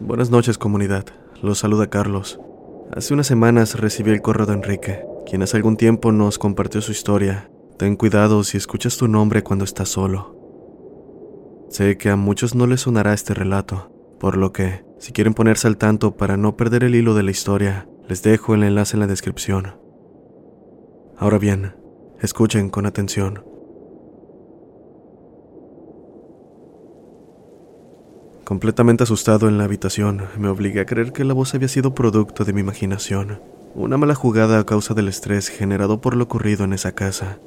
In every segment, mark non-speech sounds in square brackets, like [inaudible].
Buenas noches comunidad, los saluda Carlos. Hace unas semanas recibí el correo de Enrique, quien hace algún tiempo nos compartió su historia. Ten cuidado si escuchas tu nombre cuando estás solo. Sé que a muchos no les sonará este relato, por lo que, si quieren ponerse al tanto para no perder el hilo de la historia, les dejo el enlace en la descripción. Ahora bien, escuchen con atención. Completamente asustado en la habitación, me obligué a creer que la voz había sido producto de mi imaginación, una mala jugada a causa del estrés generado por lo ocurrido en esa casa,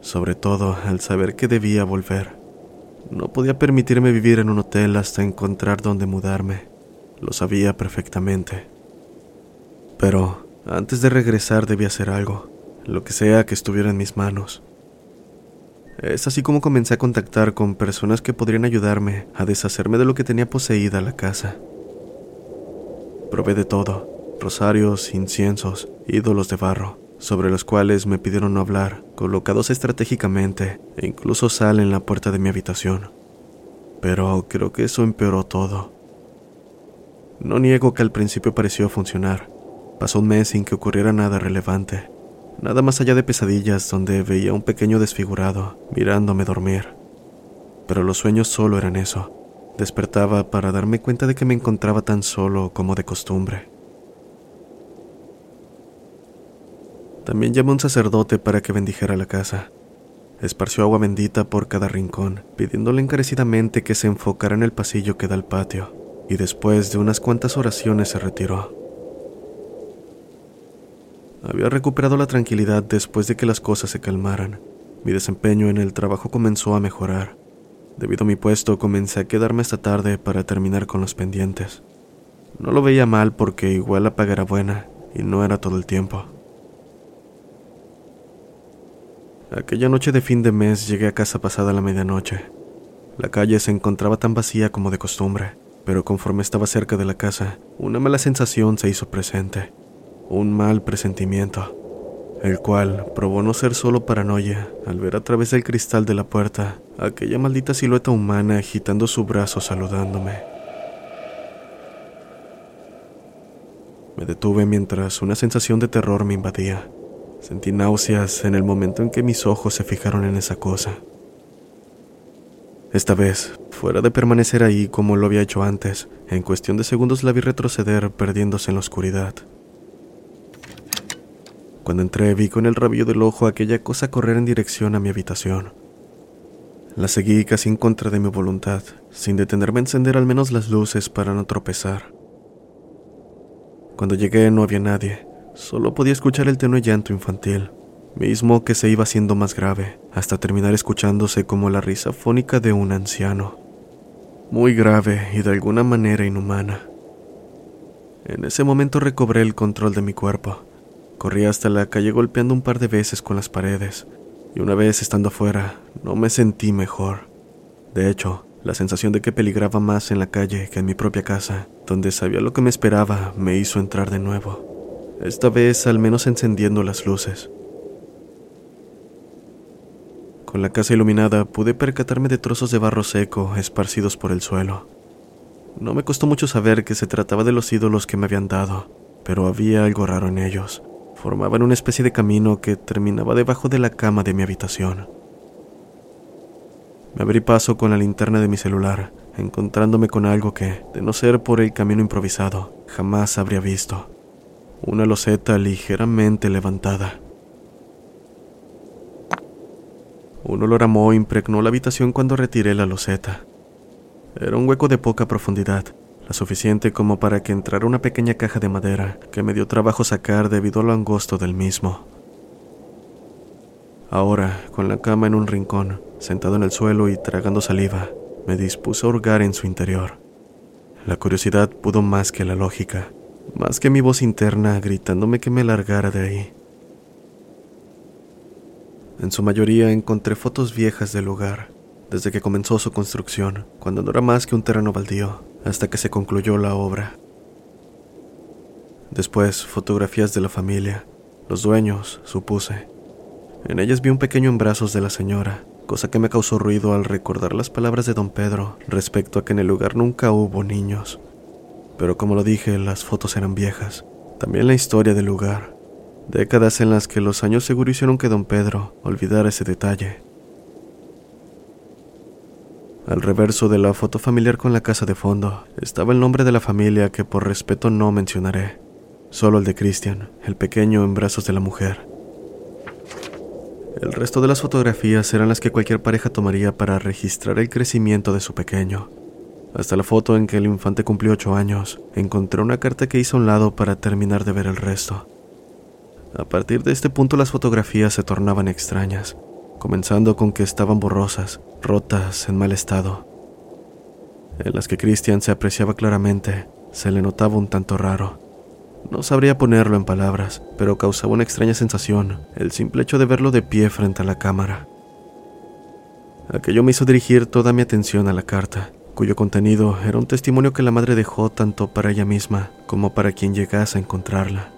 sobre todo al saber que debía volver. No podía permitirme vivir en un hotel hasta encontrar dónde mudarme, lo sabía perfectamente. Pero antes de regresar debía hacer algo, lo que sea que estuviera en mis manos. Es así como comencé a contactar con personas que podrían ayudarme a deshacerme de lo que tenía poseída la casa. Probé de todo, rosarios, inciensos, ídolos de barro, sobre los cuales me pidieron no hablar, colocados estratégicamente, e incluso sal en la puerta de mi habitación. Pero creo que eso empeoró todo. No niego que al principio pareció funcionar. Pasó un mes sin que ocurriera nada relevante, nada más allá de pesadillas donde veía un pequeño desfigurado mirándome dormir. Pero los sueños solo eran eso. Despertaba para darme cuenta de que me encontraba tan solo como de costumbre. También llamó a un sacerdote para que bendijera la casa. Esparció agua bendita por cada rincón, pidiéndole encarecidamente que se enfocara en el pasillo que da al patio, y después de unas cuantas oraciones se retiró. Había recuperado la tranquilidad después de que las cosas se calmaran. Mi desempeño en el trabajo comenzó a mejorar. Debido a mi puesto, comencé a quedarme esta tarde para terminar con los pendientes. No lo veía mal porque igual la paga era buena y no era todo el tiempo. Aquella noche de fin de mes llegué a casa pasada la medianoche. La calle se encontraba tan vacía como de costumbre, pero conforme estaba cerca de la casa, una mala sensación se hizo presente, un mal presentimiento, el cual probó no ser solo paranoia al ver a través del cristal de la puerta aquella maldita silueta humana agitando su brazo saludándome. Me detuve mientras una sensación de terror me invadía. Sentí náuseas en el momento en que mis ojos se fijaron en esa cosa. Esta vez, fuera de permanecer ahí como lo había hecho antes, en cuestión de segundos la vi retroceder perdiéndose en la oscuridad. Cuando entré vi con el rabillo del ojo aquella cosa correr en dirección a mi habitación. La seguí casi en contra de mi voluntad, sin detenerme a encender al menos las luces para no tropezar. Cuando llegué no había nadie, Solo podía escuchar el tenue llanto infantil, mismo que se iba haciendo más grave, hasta terminar escuchándose como la risa fónica de un anciano. Muy grave y de alguna manera inhumana. En ese momento recobré el control de mi cuerpo. Corrí hasta la calle golpeando un par de veces con las paredes, y una vez estando afuera, no me sentí mejor. De hecho, la sensación de que peligraba más en la calle que en mi propia casa, donde sabía lo que me esperaba, me hizo entrar de nuevo esta vez al menos encendiendo las luces. Con la casa iluminada pude percatarme de trozos de barro seco esparcidos por el suelo. No me costó mucho saber que se trataba de los ídolos que me habían dado, pero había algo raro en ellos. Formaban una especie de camino que terminaba debajo de la cama de mi habitación. Me abrí paso con la linterna de mi celular, encontrándome con algo que, de no ser por el camino improvisado, jamás habría visto una loseta ligeramente levantada. Un olor a moho impregnó la habitación cuando retiré la loseta. Era un hueco de poca profundidad, la suficiente como para que entrara una pequeña caja de madera que me dio trabajo sacar debido a lo angosto del mismo. Ahora, con la cama en un rincón, sentado en el suelo y tragando saliva, me dispuse a hurgar en su interior. La curiosidad pudo más que la lógica, más que mi voz interna gritándome que me largara de ahí. En su mayoría encontré fotos viejas del lugar, desde que comenzó su construcción, cuando no era más que un terreno baldío, hasta que se concluyó la obra. Después, fotografías de la familia, los dueños, supuse. En ellas vi un pequeño en brazos de la señora, cosa que me causó ruido al recordar las palabras de don Pedro respecto a que en el lugar nunca hubo niños. Pero como lo dije, las fotos eran viejas. También la historia del lugar. Décadas en las que los años seguro hicieron que don Pedro olvidara ese detalle. Al reverso de la foto familiar con la casa de fondo estaba el nombre de la familia que por respeto no mencionaré, solo el de Christian, el pequeño en brazos de la mujer. El resto de las fotografías eran las que cualquier pareja tomaría para registrar el crecimiento de su pequeño. Hasta la foto en que el infante cumplió ocho años, encontré una carta que hice a un lado para terminar de ver el resto. A partir de este punto las fotografías se tornaban extrañas, comenzando con que estaban borrosas, rotas, en mal estado. En las que Christian se apreciaba claramente, se le notaba un tanto raro. No sabría ponerlo en palabras, pero causaba una extraña sensación el simple hecho de verlo de pie frente a la cámara. Aquello me hizo dirigir toda mi atención a la carta, cuyo contenido era un testimonio que la madre dejó tanto para ella misma como para quien llegase a encontrarla.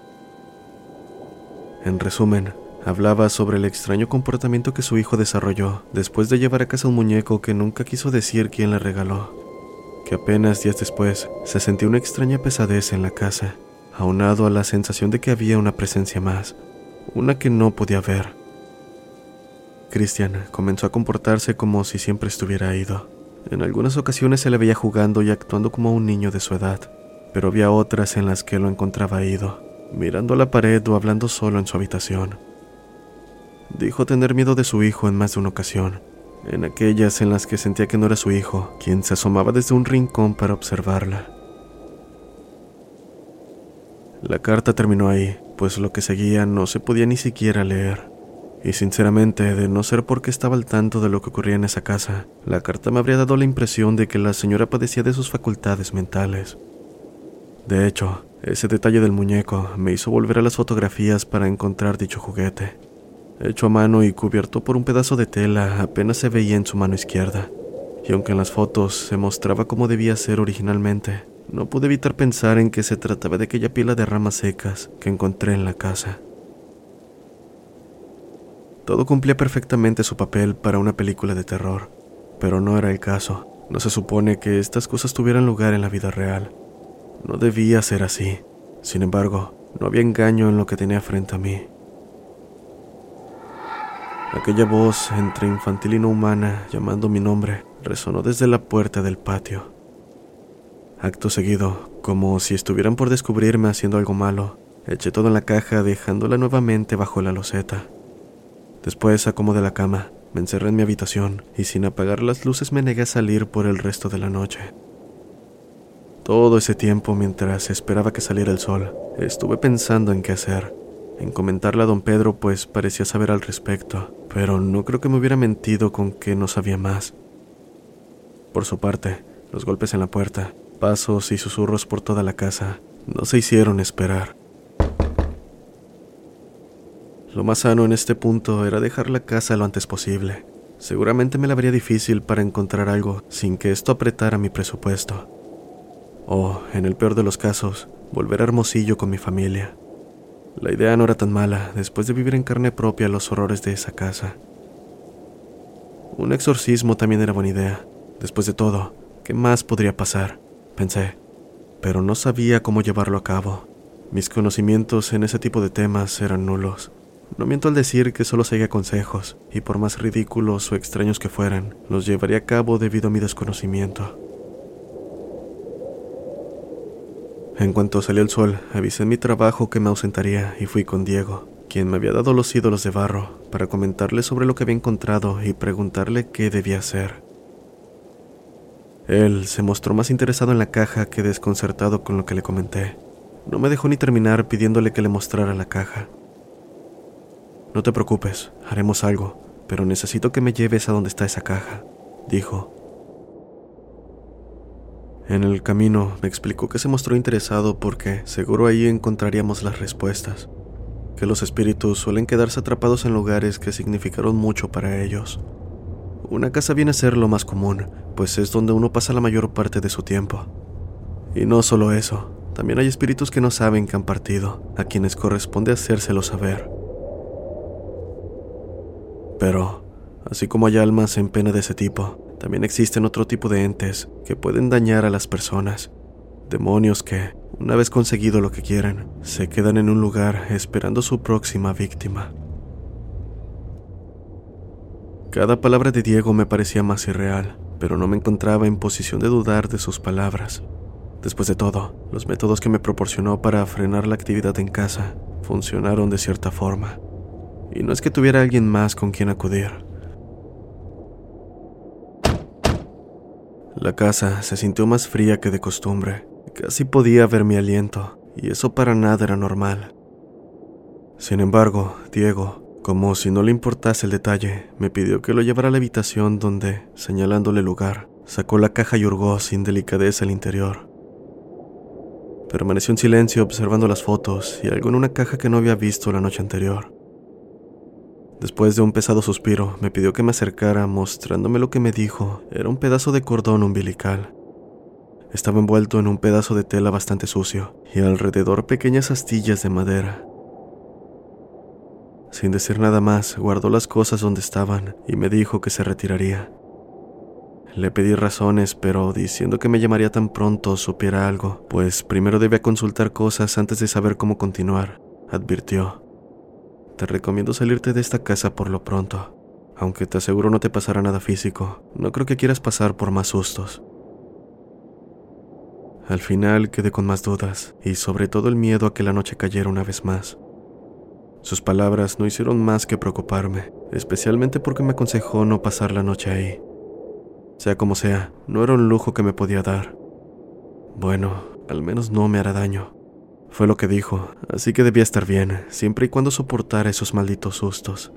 En resumen, hablaba sobre el extraño comportamiento que su hijo desarrolló después de llevar a casa un muñeco que nunca quiso decir quién le regaló, que apenas días después se sentía una extraña pesadez en la casa aunado a la sensación de que había una presencia más, una que no podía ver. Christian comenzó a comportarse como si siempre estuviera ido. En algunas ocasiones se le veía jugando y actuando como un niño de su edad, pero había otras en las que lo encontraba ido, mirando a la pared o hablando solo en su habitación. Dijo tener miedo de su hijo en más de una ocasión, en aquellas en las que sentía que no era su hijo, quien se asomaba desde un rincón para observarla. La carta terminó ahí, pues lo que seguía no se podía ni siquiera leer. Y sinceramente, de no ser porque estaba al tanto de lo que ocurría en esa casa, la carta me habría dado la impresión de que la señora padecía de sus facultades mentales. De hecho, ese detalle del muñeco me hizo volver a las fotografías para encontrar dicho juguete. Hecho a mano y cubierto por un pedazo de tela, apenas se veía en su mano izquierda. Y aunque en las fotos se mostraba como debía ser originalmente, no pude evitar pensar en que se trataba de aquella pila de ramas secas que encontré en la casa. Todo cumplía perfectamente su papel para una película de terror, pero no era el caso. No se supone que estas cosas tuvieran lugar en la vida real. No debía ser así. Sin embargo, no había engaño en lo que tenía frente a mí. Aquella voz entre infantil y no humana llamando mi nombre resonó desde la puerta del patio. Acto seguido, como si estuvieran por descubrirme haciendo algo malo, eché todo en la caja dejándola nuevamente bajo la loseta. Después acomodé la cama, me encerré en mi habitación y sin apagar las luces me negué a salir por el resto de la noche. Todo ese tiempo mientras esperaba que saliera el sol, estuve pensando en qué hacer, en comentarle a don Pedro pues parecía saber al respecto, pero no creo que me hubiera mentido con que no sabía más. Por su parte, los golpes en la puerta, pasos y susurros por toda la casa no se hicieron esperar. Lo más sano en este punto era dejar la casa lo antes posible. Seguramente me la vería difícil para encontrar algo sin que esto apretara mi presupuesto. O, en el peor de los casos, volver a Hermosillo con mi familia. La idea no era tan mala después de vivir en carne propia los horrores de esa casa. Un exorcismo también era buena idea. Después de todo, ¿qué más podría pasar? pensé, pero no sabía cómo llevarlo a cabo. Mis conocimientos en ese tipo de temas eran nulos. No miento al decir que solo seguía consejos, y por más ridículos o extraños que fueran, los llevaría a cabo debido a mi desconocimiento. En cuanto salió el sol, avisé en mi trabajo que me ausentaría y fui con Diego, quien me había dado los ídolos de barro, para comentarle sobre lo que había encontrado y preguntarle qué debía hacer. Él se mostró más interesado en la caja que desconcertado con lo que le comenté. No me dejó ni terminar pidiéndole que le mostrara la caja. No te preocupes, haremos algo, pero necesito que me lleves a donde está esa caja, dijo. En el camino me explicó que se mostró interesado porque seguro ahí encontraríamos las respuestas, que los espíritus suelen quedarse atrapados en lugares que significaron mucho para ellos. Una casa viene a ser lo más común, pues es donde uno pasa la mayor parte de su tiempo. Y no solo eso, también hay espíritus que no saben que han partido, a quienes corresponde hacérselo saber. Pero, así como hay almas en pena de ese tipo, también existen otro tipo de entes que pueden dañar a las personas. Demonios que, una vez conseguido lo que quieren, se quedan en un lugar esperando su próxima víctima. Cada palabra de Diego me parecía más irreal, pero no me encontraba en posición de dudar de sus palabras. Después de todo, los métodos que me proporcionó para frenar la actividad en casa funcionaron de cierta forma. Y no es que tuviera alguien más con quien acudir. La casa se sintió más fría que de costumbre. Casi podía ver mi aliento, y eso para nada era normal. Sin embargo, Diego, como si no le importase el detalle, me pidió que lo llevara a la habitación donde, señalándole el lugar, sacó la caja y hurgó sin delicadeza el interior. Permaneció en silencio observando las fotos y algo en una caja que no había visto la noche anterior. Después de un pesado suspiro, me pidió que me acercara mostrándome lo que me dijo era un pedazo de cordón umbilical. Estaba envuelto en un pedazo de tela bastante sucio y alrededor pequeñas astillas de madera. Sin decir nada más, guardó las cosas donde estaban y me dijo que se retiraría. Le pedí razones, pero diciendo que me llamaría tan pronto supiera algo, pues primero debía consultar cosas antes de saber cómo continuar, advirtió. Te recomiendo salirte de esta casa por lo pronto. Aunque te aseguro no te pasará nada físico, no creo que quieras pasar por más sustos. Al final quedé con más dudas, y sobre todo el miedo a que la noche cayera una vez más. Sus palabras no hicieron más que preocuparme, especialmente porque me aconsejó no pasar la noche ahí. Sea como sea, no era un lujo que me podía dar. Bueno, al menos no me hará daño. Fue lo que dijo, así que debía estar bien, siempre y cuando soportara esos malditos sustos.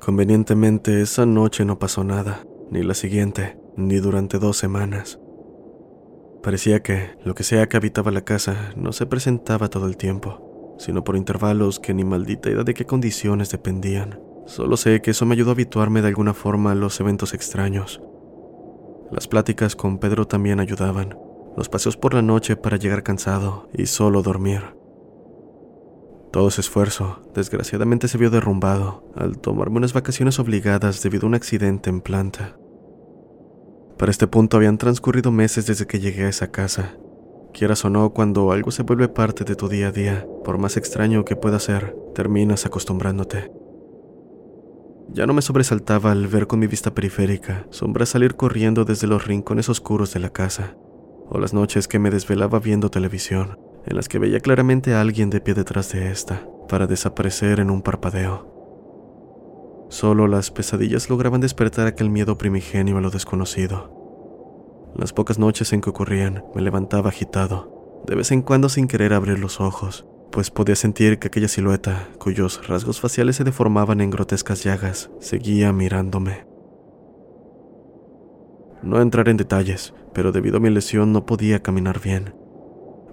Convenientemente, esa noche no pasó nada, ni la siguiente, ni durante dos semanas. Parecía que lo que sea que habitaba la casa no se presentaba todo el tiempo, sino por intervalos que ni maldita idea de qué condiciones dependían. Solo sé que eso me ayudó a habituarme de alguna forma a los eventos extraños. Las pláticas con Pedro también ayudaban, los paseos por la noche para llegar cansado y solo dormir. Todo ese esfuerzo, desgraciadamente, se vio derrumbado al tomarme unas vacaciones obligadas debido a un accidente en planta. Para este punto habían transcurrido meses desde que llegué a esa casa. Quieras o no, cuando algo se vuelve parte de tu día a día, por más extraño que pueda ser, terminas acostumbrándote. Ya no me sobresaltaba al ver con mi vista periférica sombras salir corriendo desde los rincones oscuros de la casa, o las noches que me desvelaba viendo televisión, en las que veía claramente a alguien de pie detrás de esta, para desaparecer en un parpadeo. Solo las pesadillas lograban despertar aquel miedo primigenio a lo desconocido. Las pocas noches en que ocurrían, me levantaba agitado, de vez en cuando sin querer abrir los ojos, pues podía sentir que aquella silueta, cuyos rasgos faciales se deformaban en grotescas llagas, seguía mirándome. No entraré en detalles, pero debido a mi lesión no podía caminar bien.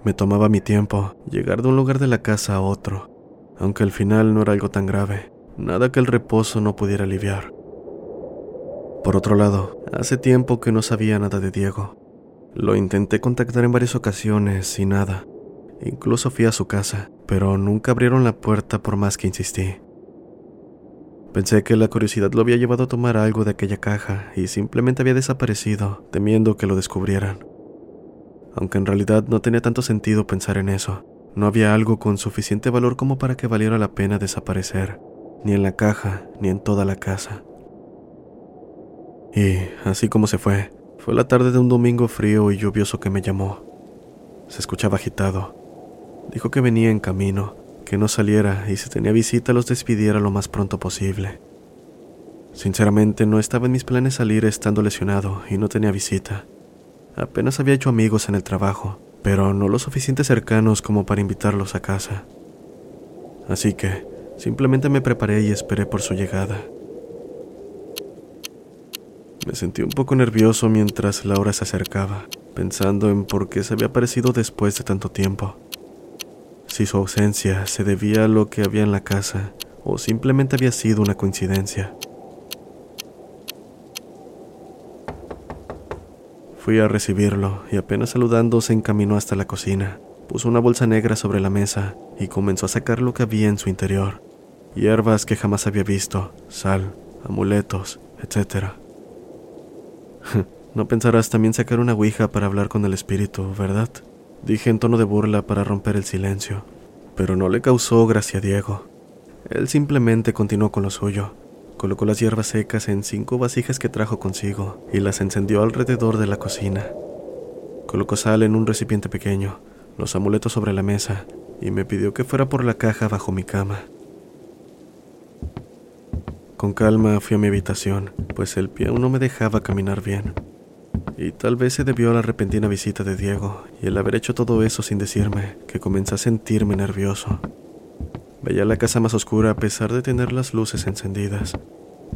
Me tomaba mi tiempo llegar de un lugar de la casa a otro, aunque al final no era algo tan grave, nada que el reposo no pudiera aliviar. Por otro lado, hace tiempo que no sabía nada de Diego. Lo intenté contactar en varias ocasiones y nada. Incluso fui a su casa, pero nunca abrieron la puerta por más que insistí. Pensé que la curiosidad lo había llevado a tomar algo de aquella caja y simplemente había desaparecido, temiendo que lo descubrieran. Aunque en realidad no tenía tanto sentido pensar en eso, no había algo con suficiente valor como para que valiera la pena desaparecer, ni en la caja, ni en toda la casa. Y, así como se fue, fue la tarde de un domingo frío y lluvioso que me llamó. Se escuchaba agitado, Dijo que venía en camino, que no saliera y si tenía visita los despidiera lo más pronto posible. Sinceramente no estaba en mis planes salir estando lesionado y no tenía visita. Apenas había hecho amigos en el trabajo, pero no lo suficiente cercanos como para invitarlos a casa. Así que simplemente me preparé y esperé por su llegada. Me sentí un poco nervioso mientras Laura se acercaba, pensando en por qué se había aparecido después de tanto tiempo. Si su ausencia se debía a lo que había en la casa o simplemente había sido una coincidencia. Fui a recibirlo y apenas saludando se encaminó hasta la cocina. Puso una bolsa negra sobre la mesa y comenzó a sacar lo que había en su interior. Hierbas que jamás había visto, sal, amuletos, etc. [laughs] no pensarás también sacar una ouija para hablar con el espíritu, ¿verdad? Dije en tono de burla para romper el silencio, pero no le causó gracia a Diego. Él simplemente continuó con lo suyo. Colocó las hierbas secas en cinco vasijas que trajo consigo y las encendió alrededor de la cocina. Colocó sal en un recipiente pequeño, los amuletos sobre la mesa y me pidió que fuera por la caja bajo mi cama. Con calma fui a mi habitación, pues el pie aún no me dejaba caminar bien. Y tal vez se debió a la repentina visita de Diego y el haber hecho todo eso sin decirme que comencé a sentirme nervioso. Veía la casa más oscura a pesar de tener las luces encendidas.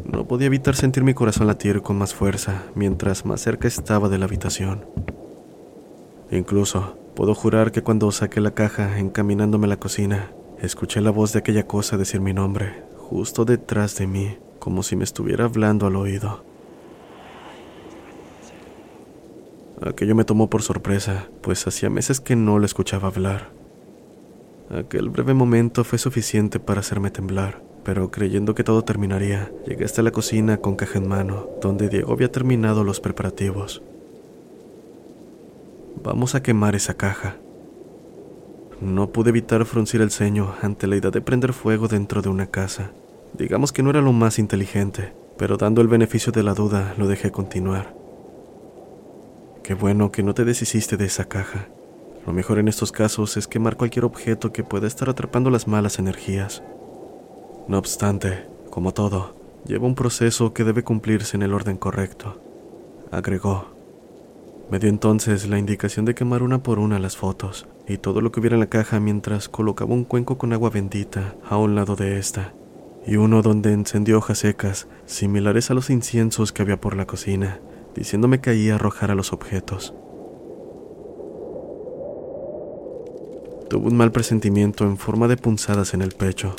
No podía evitar sentir mi corazón latir con más fuerza mientras más cerca estaba de la habitación. Incluso puedo jurar que cuando saqué la caja encaminándome a la cocina, escuché la voz de aquella cosa decir mi nombre, justo detrás de mí, como si me estuviera hablando al oído. Aquello me tomó por sorpresa, pues hacía meses que no la escuchaba hablar. Aquel breve momento fue suficiente para hacerme temblar, pero creyendo que todo terminaría, llegué hasta la cocina con caja en mano, donde Diego había terminado los preparativos. Vamos a quemar esa caja. No pude evitar fruncir el ceño ante la idea de prender fuego dentro de una casa. Digamos que no era lo más inteligente, pero dando el beneficio de la duda, lo dejé continuar. Qué bueno que no te deshiciste de esa caja. Lo mejor en estos casos es quemar cualquier objeto que pueda estar atrapando las malas energías. No obstante, como todo, lleva un proceso que debe cumplirse en el orden correcto, agregó. Me dio entonces la indicación de quemar una por una las fotos y todo lo que hubiera en la caja mientras colocaba un cuenco con agua bendita a un lado de esta, y uno donde encendió hojas secas, similares a los inciensos que había por la cocina, diciéndome que ahí arrojara los objetos. Tuve un mal presentimiento en forma de punzadas en el pecho.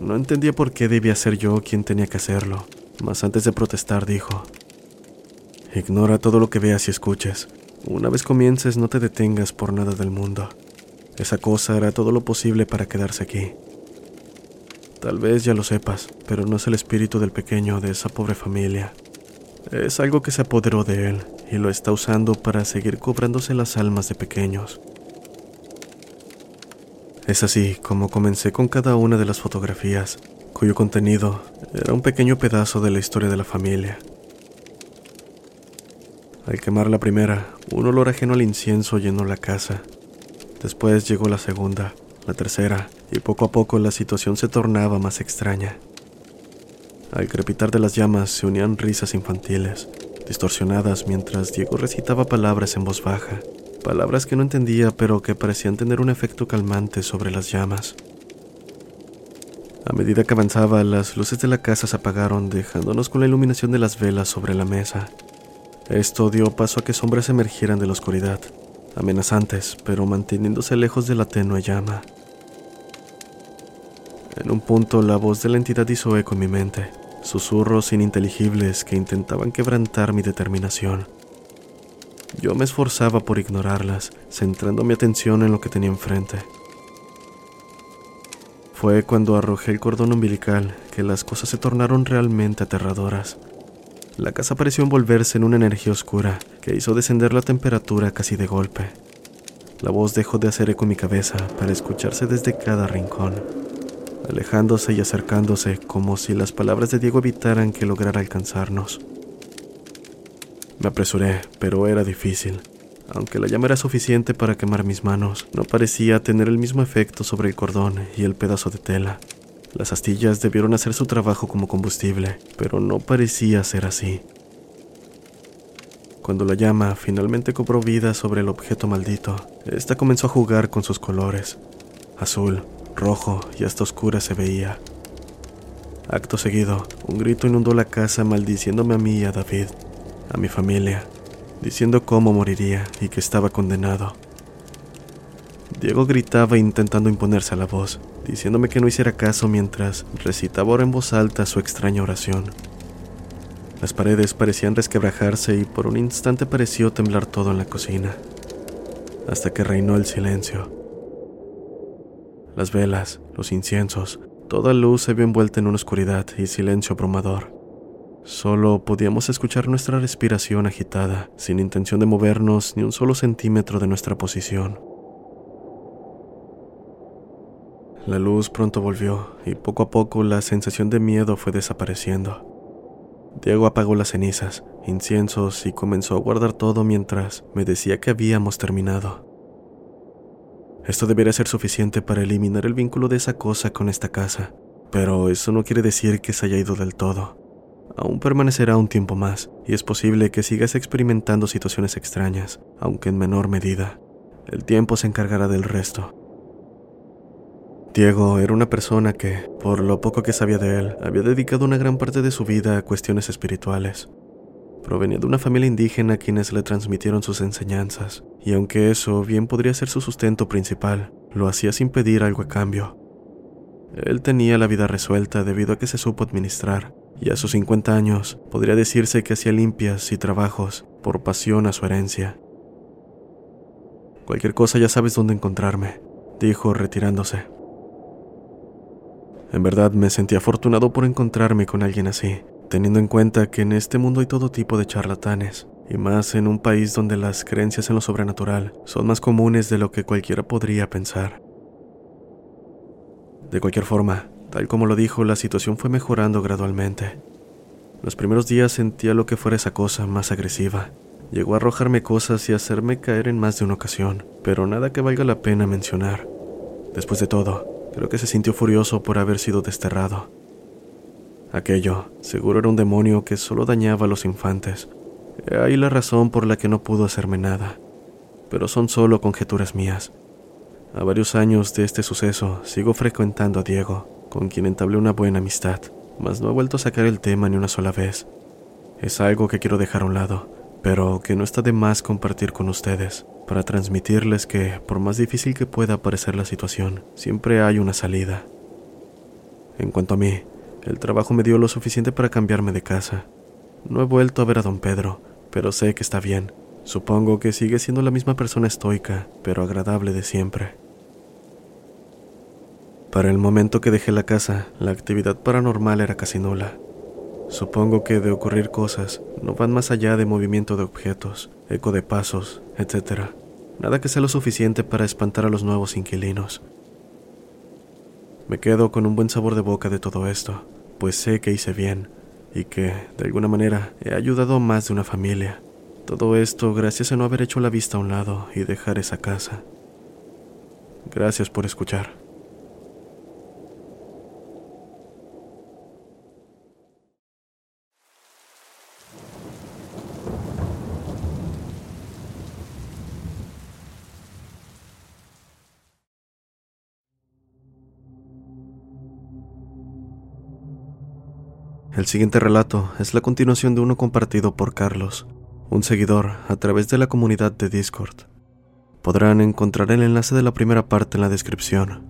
No entendía por qué debía ser yo quien tenía que hacerlo, mas antes de protestar dijo, Ignora todo lo que veas y escuches. Una vez comiences no te detengas por nada del mundo. Esa cosa hará todo lo posible para quedarse aquí. Tal vez ya lo sepas, pero no es el espíritu del pequeño de esa pobre familia. Es algo que se apoderó de él y lo está usando para seguir cobrándose las almas de pequeños. Es así como comencé con cada una de las fotografías, cuyo contenido era un pequeño pedazo de la historia de la familia. Al quemar la primera, un olor ajeno al incienso llenó la casa. Después llegó la segunda, la tercera, y poco a poco la situación se tornaba más extraña. Al crepitar de las llamas se unían risas infantiles, distorsionadas mientras Diego recitaba palabras en voz baja, palabras que no entendía pero que parecían tener un efecto calmante sobre las llamas. A medida que avanzaba, las luces de la casa se apagaron, dejándonos con la iluminación de las velas sobre la mesa. Esto dio paso a que sombras emergieran de la oscuridad, amenazantes, pero manteniéndose lejos de la tenue llama. En un punto, la voz de la entidad hizo eco en mi mente, susurros ininteligibles que intentaban quebrantar mi determinación. Yo me esforzaba por ignorarlas, centrando mi atención en lo que tenía enfrente. Fue cuando arrojé el cordón umbilical que las cosas se tornaron realmente aterradoras. La casa pareció envolverse en una energía oscura que hizo descender la temperatura casi de golpe. La voz dejó de hacer eco en mi cabeza para escucharse desde cada rincón, alejándose y acercándose como si las palabras de Diego evitaran que lograra alcanzarnos. Me apresuré, pero era difícil. Aunque la llama era suficiente para quemar mis manos, no parecía tener el mismo efecto sobre el cordón y el pedazo de tela. Las astillas debieron hacer su trabajo como combustible, pero no parecía ser así. Cuando la llama finalmente cobró vida sobre el objeto maldito, esta comenzó a jugar con sus colores. Azul, rojo y hasta oscura se veía. Acto seguido, un grito inundó la casa maldiciéndome a mí y a David, a mi familia, diciendo cómo moriría y que estaba condenado. Diego gritaba intentando imponerse a la voz, diciéndome que no hiciera caso mientras recitaba ahora en voz alta su extraña oración. Las paredes parecían resquebrajarse y por un instante pareció temblar todo en la cocina, hasta que reinó el silencio. Las velas, los inciensos, toda luz se vio envuelta en una oscuridad y silencio abrumador. Solo podíamos escuchar nuestra respiración agitada, sin intención de movernos ni un solo centímetro de nuestra posición. La luz pronto volvió y poco a poco la sensación de miedo fue desapareciendo. Diego apagó las cenizas, inciensos y comenzó a guardar todo mientras me decía que habíamos terminado. Esto debería ser suficiente para eliminar el vínculo de esa cosa con esta casa, pero eso no quiere decir que se haya ido del todo. Aún permanecerá un tiempo más, y es posible que sigas experimentando situaciones extrañas, aunque en menor medida. El tiempo se encargará del resto. Diego era una persona que, por lo poco que sabía de él, había dedicado una gran parte de su vida a cuestiones espirituales. Provenía de una familia indígena a quienes le transmitieron sus enseñanzas, y aunque eso bien podría ser su sustento principal, lo hacía sin pedir algo a cambio. Él tenía la vida resuelta debido a que se supo administrar, y a sus 50 años podría decirse que hacía limpias y trabajos por pasión a su herencia. Cualquier cosa ya sabes dónde encontrarme, dijo retirándose. En verdad me sentí afortunado por encontrarme con alguien así, teniendo en cuenta que en este mundo hay todo tipo de charlatanes, y más en un país donde las creencias en lo sobrenatural son más comunes de lo que cualquiera podría pensar. De cualquier forma, tal como lo dijo, la situación fue mejorando gradualmente. Los primeros días sentía lo que fuera esa cosa más agresiva. Llegó a arrojarme cosas y hacerme caer en más de una ocasión, pero nada que valga la pena mencionar. Después de todo, Creo que se sintió furioso por haber sido desterrado. Aquello, seguro era un demonio que solo dañaba a los infantes. Ahí la razón por la que no pudo hacerme nada. Pero son solo conjeturas mías. A varios años de este suceso, sigo frecuentando a Diego, con quien entablé una buena amistad, mas no he vuelto a sacar el tema ni una sola vez. Es algo que quiero dejar a un lado, pero que no está de más compartir con ustedes para transmitirles que, por más difícil que pueda parecer la situación, siempre hay una salida. En cuanto a mí, el trabajo me dio lo suficiente para cambiarme de casa. No he vuelto a ver a don Pedro, pero sé que está bien. Supongo que sigue siendo la misma persona estoica, pero agradable de siempre. Para el momento que dejé la casa, la actividad paranormal era casi nula. Supongo que de ocurrir cosas no van más allá de movimiento de objetos, eco de pasos, etc. Nada que sea lo suficiente para espantar a los nuevos inquilinos. Me quedo con un buen sabor de boca de todo esto, pues sé que hice bien y que, de alguna manera, he ayudado a más de una familia. Todo esto gracias a no haber hecho la vista a un lado y dejar esa casa. Gracias por escuchar. El siguiente relato es la continuación de uno compartido por Carlos, un seguidor a través de la comunidad de Discord. Podrán encontrar el enlace de la primera parte en la descripción.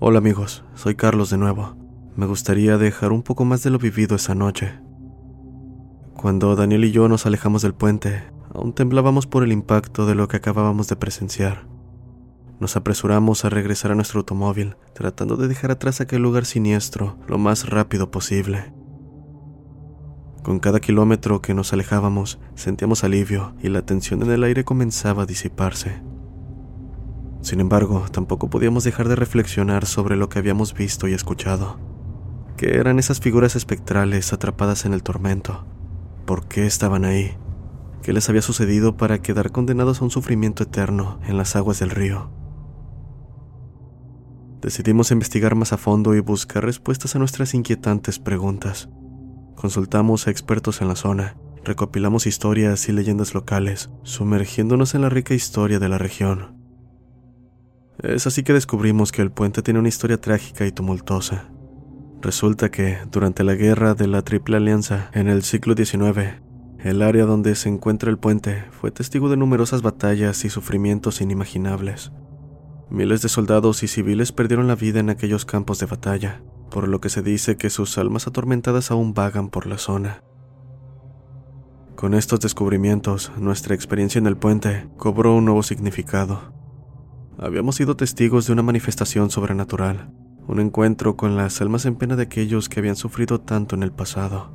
Hola amigos, soy Carlos de nuevo. Me gustaría dejar un poco más de lo vivido esa noche. Cuando Daniel y yo nos alejamos del puente, aún temblábamos por el impacto de lo que acabábamos de presenciar. Nos apresuramos a regresar a nuestro automóvil, tratando de dejar atrás aquel lugar siniestro lo más rápido posible. Con cada kilómetro que nos alejábamos, sentíamos alivio y la tensión en el aire comenzaba a disiparse. Sin embargo, tampoco podíamos dejar de reflexionar sobre lo que habíamos visto y escuchado. ¿Qué eran esas figuras espectrales atrapadas en el tormento? ¿Por qué estaban ahí? ¿Qué les había sucedido para quedar condenados a un sufrimiento eterno en las aguas del río? Decidimos investigar más a fondo y buscar respuestas a nuestras inquietantes preguntas. Consultamos a expertos en la zona, recopilamos historias y leyendas locales, sumergiéndonos en la rica historia de la región. Es así que descubrimos que el puente tiene una historia trágica y tumultuosa. Resulta que, durante la guerra de la Triple Alianza en el siglo XIX, el área donde se encuentra el puente fue testigo de numerosas batallas y sufrimientos inimaginables. Miles de soldados y civiles perdieron la vida en aquellos campos de batalla, por lo que se dice que sus almas atormentadas aún vagan por la zona. Con estos descubrimientos, nuestra experiencia en el puente cobró un nuevo significado. Habíamos sido testigos de una manifestación sobrenatural, un encuentro con las almas en pena de aquellos que habían sufrido tanto en el pasado.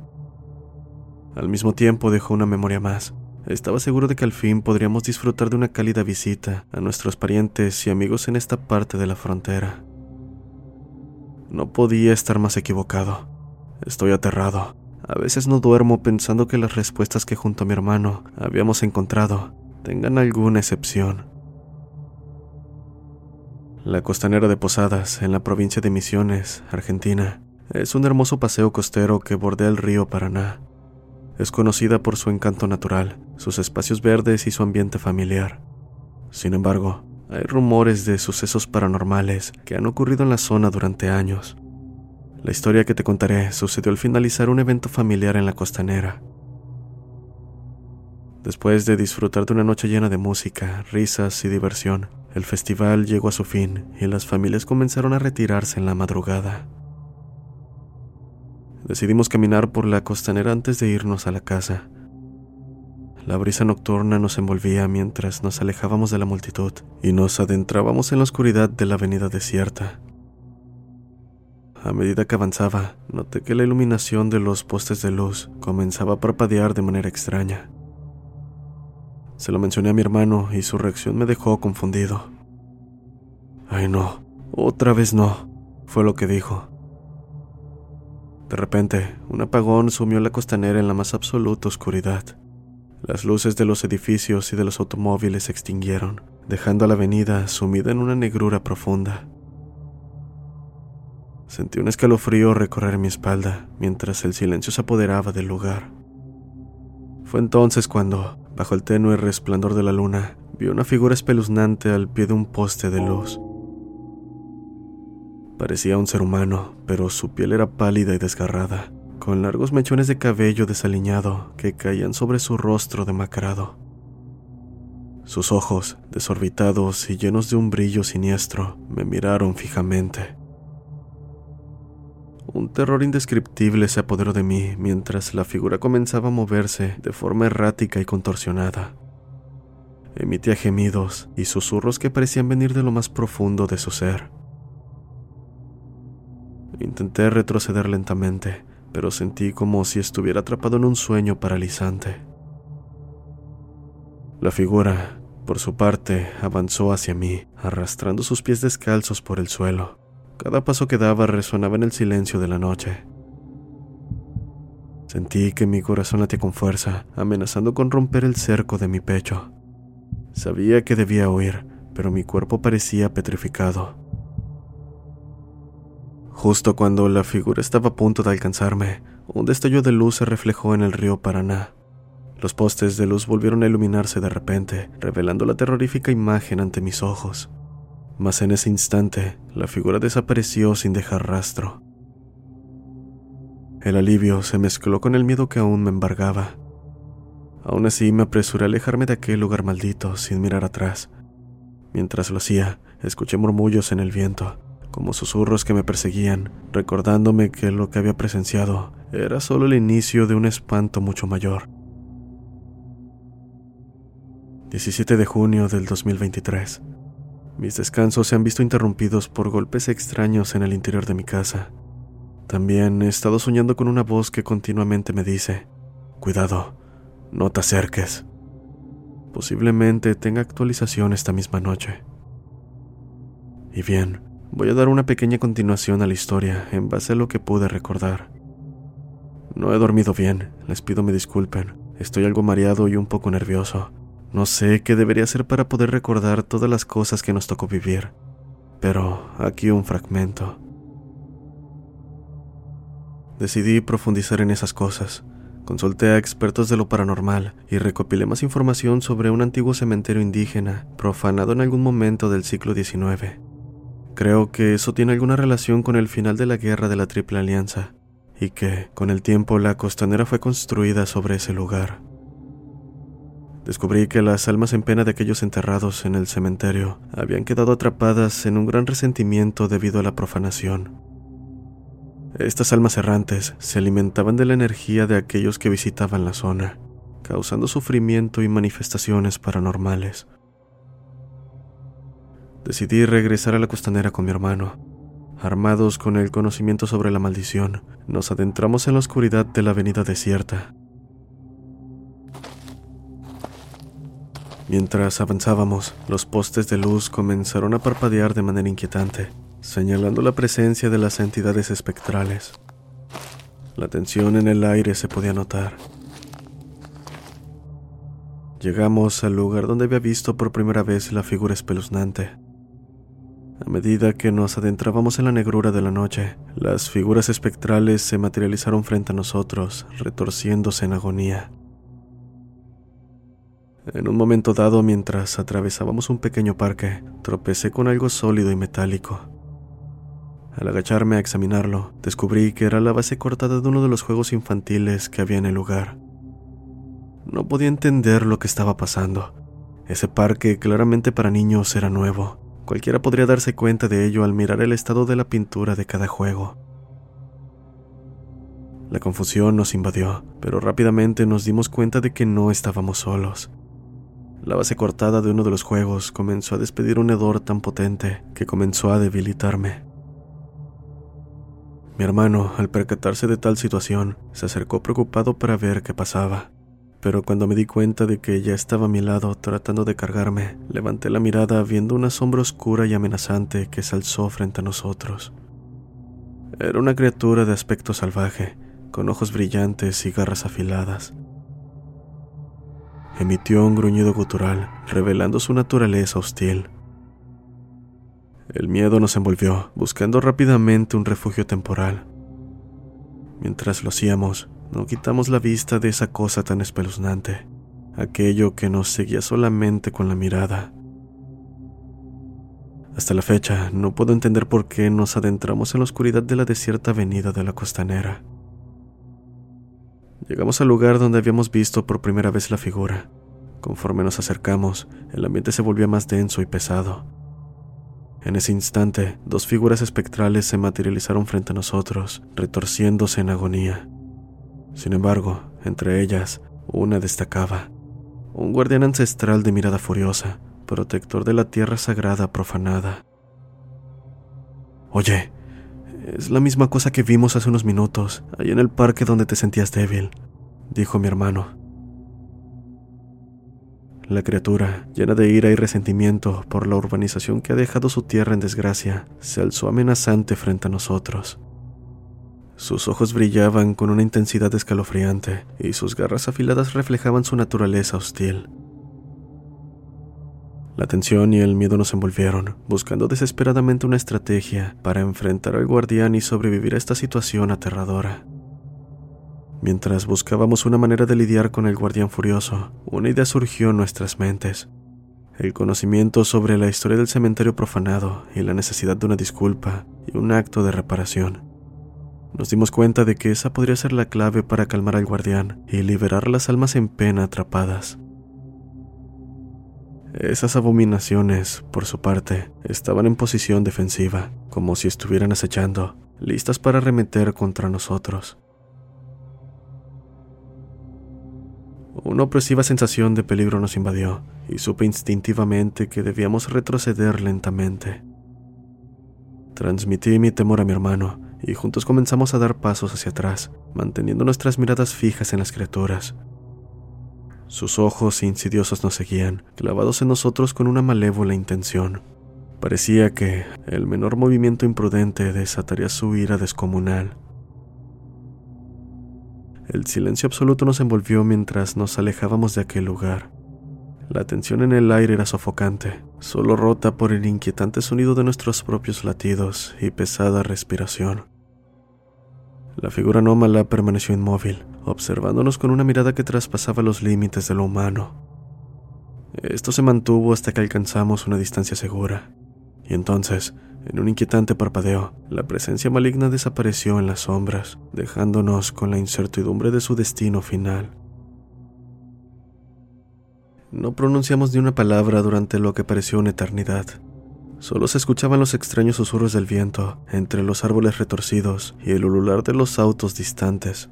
Al mismo tiempo dejó una memoria más, estaba seguro de que al fin podríamos disfrutar de una cálida visita a nuestros parientes y amigos en esta parte de la frontera. No podía estar más equivocado. Estoy aterrado. A veces no duermo pensando que las respuestas que junto a mi hermano habíamos encontrado tengan alguna excepción. La costanera de Posadas, en la provincia de Misiones, Argentina, es un hermoso paseo costero que bordea el río Paraná. Es conocida por su encanto natural, sus espacios verdes y su ambiente familiar. Sin embargo, hay rumores de sucesos paranormales que han ocurrido en la zona durante años. La historia que te contaré sucedió al finalizar un evento familiar en la costanera. Después de disfrutar de una noche llena de música, risas y diversión, el festival llegó a su fin y las familias comenzaron a retirarse en la madrugada. Decidimos caminar por la costanera antes de irnos a la casa. La brisa nocturna nos envolvía mientras nos alejábamos de la multitud y nos adentrábamos en la oscuridad de la avenida desierta. A medida que avanzaba, noté que la iluminación de los postes de luz comenzaba a parpadear de manera extraña. Se lo mencioné a mi hermano y su reacción me dejó confundido. Ay no, otra vez no, fue lo que dijo. De repente, un apagón sumió la costanera en la más absoluta oscuridad. Las luces de los edificios y de los automóviles se extinguieron, dejando a la avenida sumida en una negrura profunda. Sentí un escalofrío recorrer mi espalda mientras el silencio se apoderaba del lugar. Fue entonces cuando, bajo el tenue resplandor de la luna, vi una figura espeluznante al pie de un poste de luz. Parecía un ser humano, pero su piel era pálida y desgarrada, con largos mechones de cabello desaliñado que caían sobre su rostro demacrado. Sus ojos, desorbitados y llenos de un brillo siniestro, me miraron fijamente. Un terror indescriptible se apoderó de mí mientras la figura comenzaba a moverse de forma errática y contorsionada. Emitía gemidos y susurros que parecían venir de lo más profundo de su ser. Intenté retroceder lentamente, pero sentí como si estuviera atrapado en un sueño paralizante. La figura, por su parte, avanzó hacia mí, arrastrando sus pies descalzos por el suelo. Cada paso que daba resonaba en el silencio de la noche. Sentí que mi corazón latía con fuerza, amenazando con romper el cerco de mi pecho. Sabía que debía huir, pero mi cuerpo parecía petrificado. Justo cuando la figura estaba a punto de alcanzarme, un destello de luz se reflejó en el río Paraná. Los postes de luz volvieron a iluminarse de repente, revelando la terrorífica imagen ante mis ojos. Mas en ese instante, la figura desapareció sin dejar rastro. El alivio se mezcló con el miedo que aún me embargaba. Aún así me apresuré a alejarme de aquel lugar maldito sin mirar atrás. Mientras lo hacía, escuché murmullos en el viento, como susurros que me perseguían, recordándome que lo que había presenciado era solo el inicio de un espanto mucho mayor. 17 de junio del 2023. Mis descansos se han visto interrumpidos por golpes extraños en el interior de mi casa. También he estado soñando con una voz que continuamente me dice, cuidado, no te acerques. Posiblemente tenga actualización esta misma noche. Y bien, voy a dar una pequeña continuación a la historia en base a lo que pude recordar. No he dormido bien, les pido me disculpen, estoy algo mareado y un poco nervioso. No sé qué debería hacer para poder recordar todas las cosas que nos tocó vivir, pero aquí un fragmento. Decidí profundizar en esas cosas. Consulté a expertos de lo paranormal y recopilé más información sobre un antiguo cementerio indígena profanado en algún momento del siglo XIX. Creo que eso tiene alguna relación con el final de la guerra de la Triple Alianza y que, con el tiempo, la costanera fue construida sobre ese lugar. Descubrí que las almas en pena de aquellos enterrados en el cementerio habían quedado atrapadas en un gran resentimiento debido a la profanación. Estas almas errantes se alimentaban de la energía de aquellos que visitaban la zona, causando sufrimiento y manifestaciones paranormales. Decidí regresar a la costanera con mi hermano. Armados con el conocimiento sobre la maldición, nos adentramos en la oscuridad de la avenida desierta, Mientras avanzábamos, los postes de luz comenzaron a parpadear de manera inquietante, señalando la presencia de las entidades espectrales. La tensión en el aire se podía notar. Llegamos al lugar donde había visto por primera vez la figura espeluznante. A medida que nos adentrábamos en la negrura de la noche, las figuras espectrales se materializaron frente a nosotros, retorciéndose en agonía. En un momento dado, mientras atravesábamos un pequeño parque, tropecé con algo sólido y metálico. Al agacharme a examinarlo, descubrí que era la base cortada de uno de los juegos infantiles que había en el lugar. No podía entender lo que estaba pasando. Ese parque, claramente para niños, era nuevo. Cualquiera podría darse cuenta de ello al mirar el estado de la pintura de cada juego. La confusión nos invadió, pero rápidamente nos dimos cuenta de que no estábamos solos. La base cortada de uno de los juegos comenzó a despedir un hedor tan potente que comenzó a debilitarme. Mi hermano, al percatarse de tal situación, se acercó preocupado para ver qué pasaba. Pero cuando me di cuenta de que ella estaba a mi lado tratando de cargarme, levanté la mirada viendo una sombra oscura y amenazante que se alzó frente a nosotros. Era una criatura de aspecto salvaje, con ojos brillantes y garras afiladas emitió un gruñido gutural, revelando su naturaleza hostil. El miedo nos envolvió, buscando rápidamente un refugio temporal. Mientras lo hacíamos, no quitamos la vista de esa cosa tan espeluznante, aquello que nos seguía solamente con la mirada. Hasta la fecha, no puedo entender por qué nos adentramos en la oscuridad de la desierta avenida de la costanera. Llegamos al lugar donde habíamos visto por primera vez la figura. Conforme nos acercamos, el ambiente se volvía más denso y pesado. En ese instante, dos figuras espectrales se materializaron frente a nosotros, retorciéndose en agonía. Sin embargo, entre ellas, una destacaba. Un guardián ancestral de mirada furiosa, protector de la tierra sagrada profanada. Oye, es la misma cosa que vimos hace unos minutos, ahí en el parque donde te sentías débil, dijo mi hermano. La criatura, llena de ira y resentimiento por la urbanización que ha dejado su tierra en desgracia, se alzó amenazante frente a nosotros. Sus ojos brillaban con una intensidad escalofriante y sus garras afiladas reflejaban su naturaleza hostil. La tensión y el miedo nos envolvieron, buscando desesperadamente una estrategia para enfrentar al guardián y sobrevivir a esta situación aterradora. Mientras buscábamos una manera de lidiar con el guardián furioso, una idea surgió en nuestras mentes. El conocimiento sobre la historia del cementerio profanado y la necesidad de una disculpa y un acto de reparación. Nos dimos cuenta de que esa podría ser la clave para calmar al guardián y liberar las almas en pena atrapadas. Esas abominaciones, por su parte, estaban en posición defensiva, como si estuvieran acechando, listas para arremeter contra nosotros. Una opresiva sensación de peligro nos invadió, y supe instintivamente que debíamos retroceder lentamente. Transmití mi temor a mi hermano, y juntos comenzamos a dar pasos hacia atrás, manteniendo nuestras miradas fijas en las criaturas. Sus ojos insidiosos nos seguían, clavados en nosotros con una malévola intención. Parecía que el menor movimiento imprudente desataría su ira descomunal. El silencio absoluto nos envolvió mientras nos alejábamos de aquel lugar. La tensión en el aire era sofocante, solo rota por el inquietante sonido de nuestros propios latidos y pesada respiración. La figura anómala permaneció inmóvil, observándonos con una mirada que traspasaba los límites de lo humano. Esto se mantuvo hasta que alcanzamos una distancia segura, y entonces, en un inquietante parpadeo, la presencia maligna desapareció en las sombras, dejándonos con la incertidumbre de su destino final. No pronunciamos ni una palabra durante lo que pareció una eternidad. Solo se escuchaban los extraños susurros del viento entre los árboles retorcidos y el ulular de los autos distantes.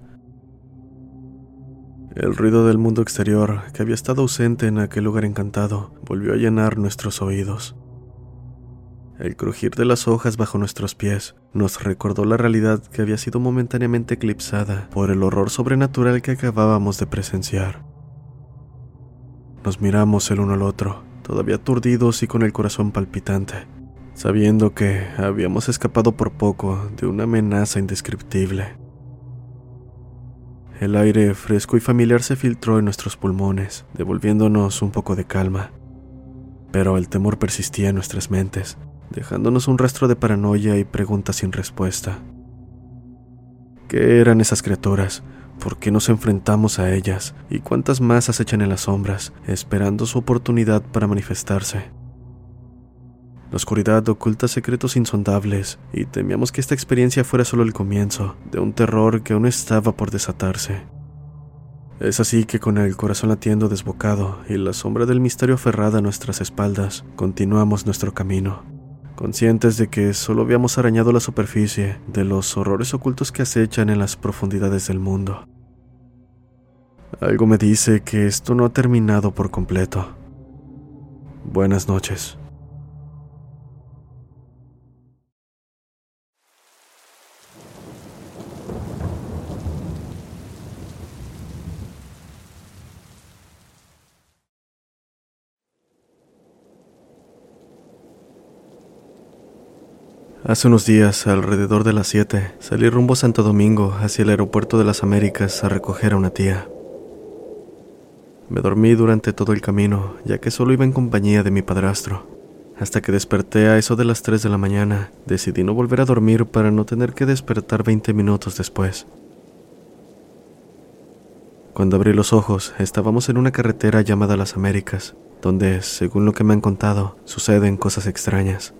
El ruido del mundo exterior, que había estado ausente en aquel lugar encantado, volvió a llenar nuestros oídos. El crujir de las hojas bajo nuestros pies nos recordó la realidad que había sido momentáneamente eclipsada por el horror sobrenatural que acabábamos de presenciar. Nos miramos el uno al otro, todavía aturdidos y con el corazón palpitante, sabiendo que habíamos escapado por poco de una amenaza indescriptible. El aire fresco y familiar se filtró en nuestros pulmones, devolviéndonos un poco de calma. Pero el temor persistía en nuestras mentes, dejándonos un rastro de paranoia y preguntas sin respuesta. ¿Qué eran esas criaturas? ¿Por qué nos enfrentamos a ellas? ¿Y cuántas más acechan en las sombras, esperando su oportunidad para manifestarse? La oscuridad oculta secretos insondables, y temíamos que esta experiencia fuera solo el comienzo de un terror que aún estaba por desatarse. Es así que con el corazón latiendo desbocado y la sombra del misterio aferrada a nuestras espaldas, continuamos nuestro camino, conscientes de que solo habíamos arañado la superficie de los horrores ocultos que acechan en las profundidades del mundo. Algo me dice que esto no ha terminado por completo. Buenas noches. Hace unos días, alrededor de las 7, salí rumbo Santo Domingo hacia el aeropuerto de las Américas a recoger a una tía. Me dormí durante todo el camino, ya que solo iba en compañía de mi padrastro. Hasta que desperté a eso de las 3 de la mañana, decidí no volver a dormir para no tener que despertar 20 minutos después. Cuando abrí los ojos, estábamos en una carretera llamada Las Américas, donde, según lo que me han contado, suceden cosas extrañas.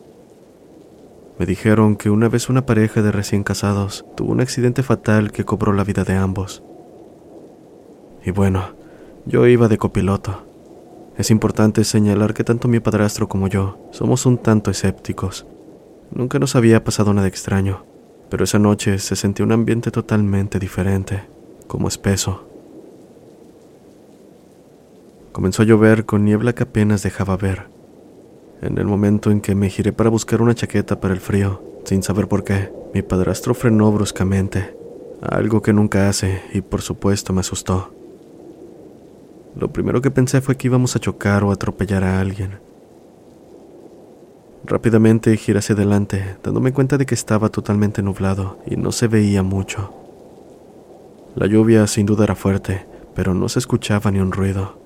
Me dijeron que una vez una pareja de recién casados tuvo un accidente fatal que cobró la vida de ambos. Y bueno, yo iba de copiloto. Es importante señalar que tanto mi padrastro como yo somos un tanto escépticos. Nunca nos había pasado nada extraño, pero esa noche se sentía un ambiente totalmente diferente, como espeso. Comenzó a llover con niebla que apenas dejaba ver. En el momento en que me giré para buscar una chaqueta para el frío, sin saber por qué, mi padrastro frenó bruscamente, algo que nunca hace y por supuesto me asustó. Lo primero que pensé fue que íbamos a chocar o atropellar a alguien. Rápidamente giré hacia adelante, dándome cuenta de que estaba totalmente nublado y no se veía mucho. La lluvia sin duda era fuerte, pero no se escuchaba ni un ruido.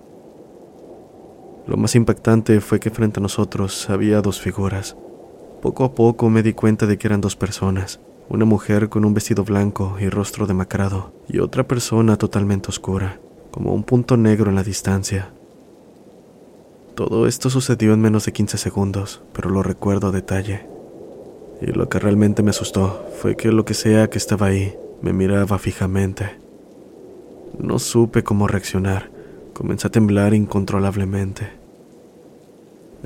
Lo más impactante fue que frente a nosotros había dos figuras. Poco a poco me di cuenta de que eran dos personas, una mujer con un vestido blanco y rostro demacrado, y otra persona totalmente oscura, como un punto negro en la distancia. Todo esto sucedió en menos de 15 segundos, pero lo recuerdo a detalle. Y lo que realmente me asustó fue que lo que sea que estaba ahí me miraba fijamente. No supe cómo reaccionar. Comencé a temblar incontrolablemente.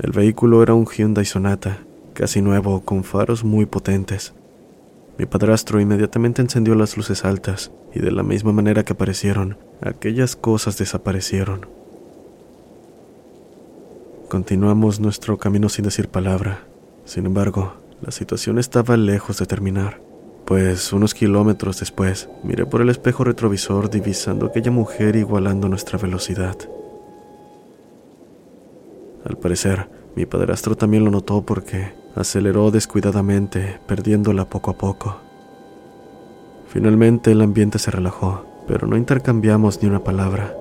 El vehículo era un Hyundai Sonata, casi nuevo, con faros muy potentes. Mi padrastro inmediatamente encendió las luces altas y de la misma manera que aparecieron, aquellas cosas desaparecieron. Continuamos nuestro camino sin decir palabra. Sin embargo, la situación estaba lejos de terminar, pues unos kilómetros después miré por el espejo retrovisor divisando aquella mujer igualando nuestra velocidad. Al parecer, mi padrastro también lo notó porque aceleró descuidadamente, perdiéndola poco a poco. Finalmente el ambiente se relajó, pero no intercambiamos ni una palabra.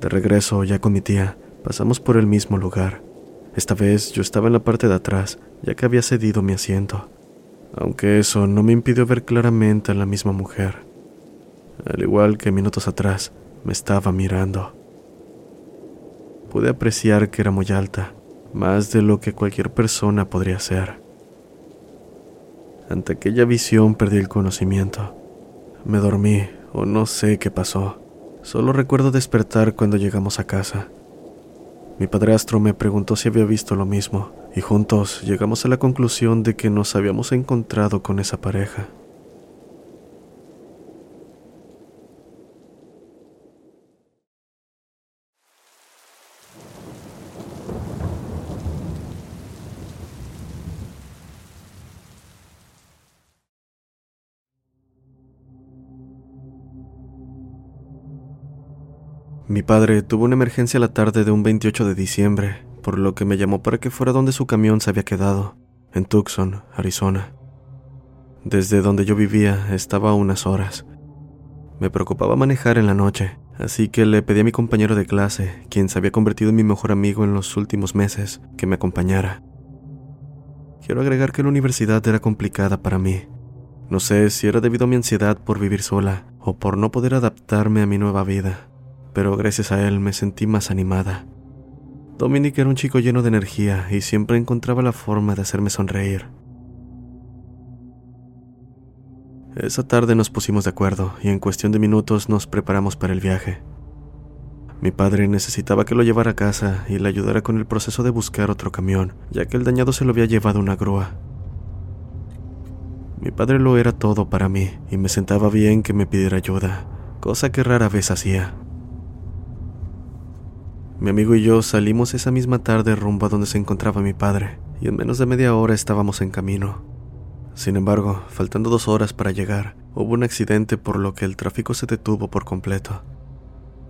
De regreso, ya con mi tía, pasamos por el mismo lugar. Esta vez yo estaba en la parte de atrás, ya que había cedido mi asiento, aunque eso no me impidió ver claramente a la misma mujer. Al igual que minutos atrás, me estaba mirando. Pude apreciar que era muy alta, más de lo que cualquier persona podría ser. Ante aquella visión perdí el conocimiento. Me dormí o no sé qué pasó. Solo recuerdo despertar cuando llegamos a casa. Mi padrastro me preguntó si había visto lo mismo y juntos llegamos a la conclusión de que nos habíamos encontrado con esa pareja. Mi padre tuvo una emergencia la tarde de un 28 de diciembre, por lo que me llamó para que fuera donde su camión se había quedado, en Tucson, Arizona. Desde donde yo vivía estaba unas horas. Me preocupaba manejar en la noche, así que le pedí a mi compañero de clase, quien se había convertido en mi mejor amigo en los últimos meses, que me acompañara. Quiero agregar que la universidad era complicada para mí. No sé si era debido a mi ansiedad por vivir sola o por no poder adaptarme a mi nueva vida pero gracias a él me sentí más animada. Dominic era un chico lleno de energía y siempre encontraba la forma de hacerme sonreír. Esa tarde nos pusimos de acuerdo y en cuestión de minutos nos preparamos para el viaje. Mi padre necesitaba que lo llevara a casa y le ayudara con el proceso de buscar otro camión, ya que el dañado se lo había llevado una grúa. Mi padre lo era todo para mí y me sentaba bien que me pidiera ayuda, cosa que rara vez hacía. Mi amigo y yo salimos esa misma tarde rumbo a donde se encontraba mi padre, y en menos de media hora estábamos en camino. Sin embargo, faltando dos horas para llegar, hubo un accidente por lo que el tráfico se detuvo por completo.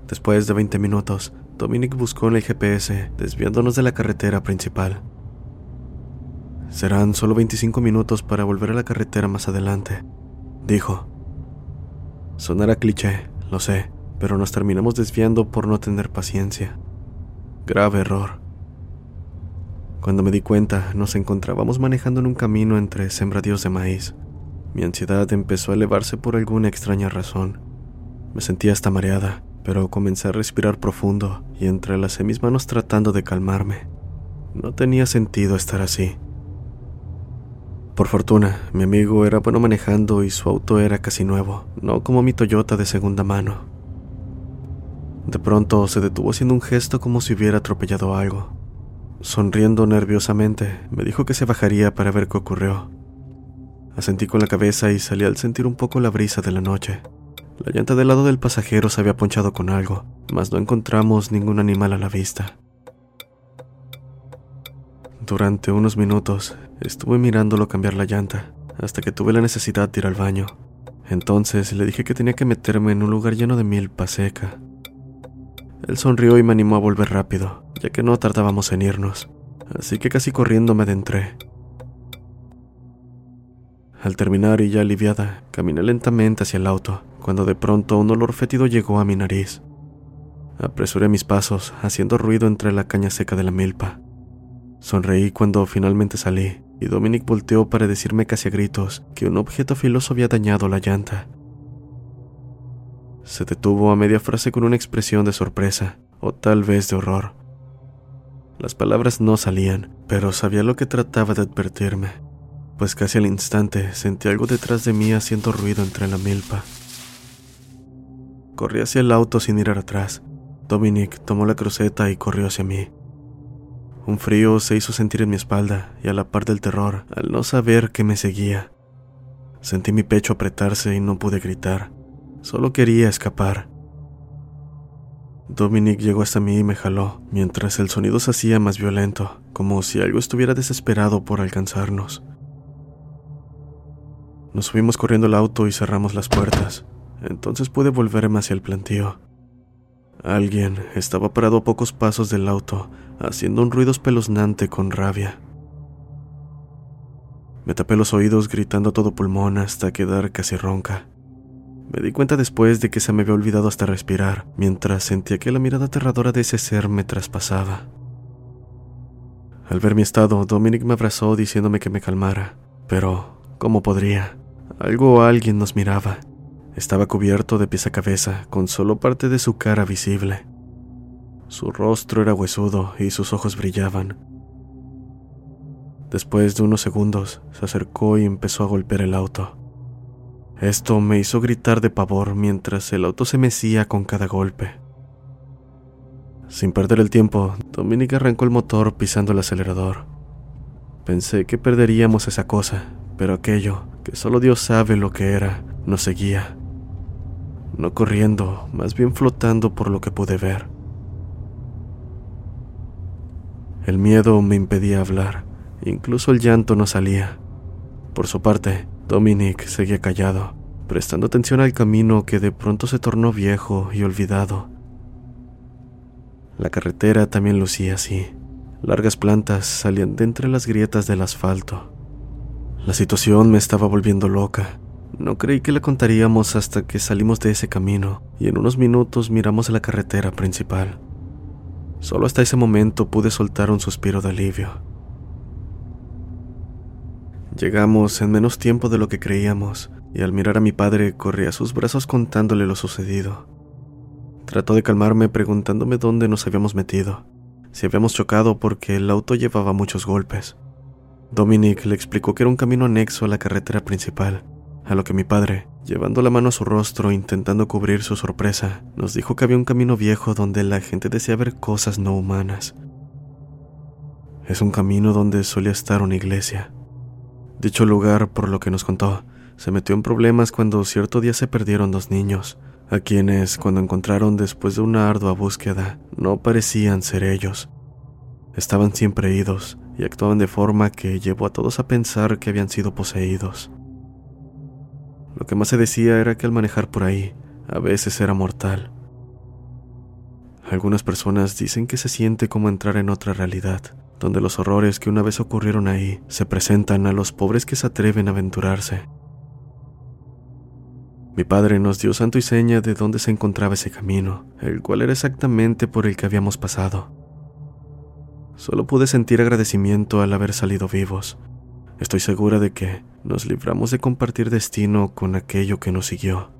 Después de 20 minutos, Dominic buscó en el GPS, desviándonos de la carretera principal. Serán solo 25 minutos para volver a la carretera más adelante, dijo. Sonará cliché, lo sé, pero nos terminamos desviando por no tener paciencia. Grave error. Cuando me di cuenta, nos encontrábamos manejando en un camino entre sembradíos de maíz. Mi ansiedad empezó a elevarse por alguna extraña razón. Me sentía hasta mareada, pero comencé a respirar profundo y entrelacé mis manos tratando de calmarme. No tenía sentido estar así. Por fortuna, mi amigo era bueno manejando y su auto era casi nuevo, no como mi Toyota de segunda mano. De pronto se detuvo haciendo un gesto como si hubiera atropellado algo. Sonriendo nerviosamente, me dijo que se bajaría para ver qué ocurrió. Asentí con la cabeza y salí al sentir un poco la brisa de la noche. La llanta del lado del pasajero se había ponchado con algo, mas no encontramos ningún animal a la vista. Durante unos minutos estuve mirándolo cambiar la llanta, hasta que tuve la necesidad de ir al baño. Entonces le dije que tenía que meterme en un lugar lleno de milpa seca. Él sonrió y me animó a volver rápido, ya que no tardábamos en irnos, así que casi corriendo me adentré. Al terminar y ya aliviada, caminé lentamente hacia el auto, cuando de pronto un olor fétido llegó a mi nariz. Apresuré mis pasos, haciendo ruido entre la caña seca de la milpa. Sonreí cuando finalmente salí, y Dominic volteó para decirme casi a gritos que un objeto filoso había dañado la llanta. Se detuvo a media frase con una expresión de sorpresa, o tal vez de horror. Las palabras no salían, pero sabía lo que trataba de advertirme, pues casi al instante sentí algo detrás de mí haciendo ruido entre la milpa. Corrí hacia el auto sin ir atrás. Dominic tomó la cruceta y corrió hacia mí. Un frío se hizo sentir en mi espalda y a la par del terror al no saber que me seguía. Sentí mi pecho apretarse y no pude gritar. Solo quería escapar. Dominic llegó hasta mí y me jaló, mientras el sonido se hacía más violento, como si algo estuviera desesperado por alcanzarnos. Nos subimos corriendo al auto y cerramos las puertas. Entonces pude volverme hacia el plantío. Alguien estaba parado a pocos pasos del auto, haciendo un ruido espeluznante con rabia. Me tapé los oídos gritando a todo pulmón hasta quedar casi ronca. Me di cuenta después de que se me había olvidado hasta respirar, mientras sentía que la mirada aterradora de ese ser me traspasaba. Al ver mi estado, Dominic me abrazó diciéndome que me calmara, pero ¿cómo podría? Algo o alguien nos miraba. Estaba cubierto de pies a cabeza, con solo parte de su cara visible. Su rostro era huesudo y sus ojos brillaban. Después de unos segundos, se acercó y empezó a golpear el auto. Esto me hizo gritar de pavor mientras el auto se mecía con cada golpe. Sin perder el tiempo, Dominic arrancó el motor pisando el acelerador. Pensé que perderíamos esa cosa, pero aquello, que solo Dios sabe lo que era, nos seguía. No corriendo, más bien flotando por lo que pude ver. El miedo me impedía hablar, incluso el llanto no salía. Por su parte, Dominic seguía callado, prestando atención al camino que de pronto se tornó viejo y olvidado. La carretera también lucía así. Largas plantas salían de entre las grietas del asfalto. La situación me estaba volviendo loca. No creí que la contaríamos hasta que salimos de ese camino y en unos minutos miramos a la carretera principal. Solo hasta ese momento pude soltar un suspiro de alivio. Llegamos en menos tiempo de lo que creíamos, y al mirar a mi padre corrí a sus brazos contándole lo sucedido. Trató de calmarme preguntándome dónde nos habíamos metido, si habíamos chocado porque el auto llevaba muchos golpes. Dominic le explicó que era un camino anexo a la carretera principal, a lo que mi padre, llevando la mano a su rostro intentando cubrir su sorpresa, nos dijo que había un camino viejo donde la gente desea ver cosas no humanas. Es un camino donde solía estar una iglesia, Dicho lugar, por lo que nos contó, se metió en problemas cuando cierto día se perdieron dos niños, a quienes, cuando encontraron después de una ardua búsqueda, no parecían ser ellos. Estaban siempre idos y actuaban de forma que llevó a todos a pensar que habían sido poseídos. Lo que más se decía era que al manejar por ahí, a veces era mortal. Algunas personas dicen que se siente como entrar en otra realidad, donde los horrores que una vez ocurrieron ahí se presentan a los pobres que se atreven a aventurarse. Mi padre nos dio santo y seña de dónde se encontraba ese camino, el cual era exactamente por el que habíamos pasado. Solo pude sentir agradecimiento al haber salido vivos. Estoy segura de que nos libramos de compartir destino con aquello que nos siguió.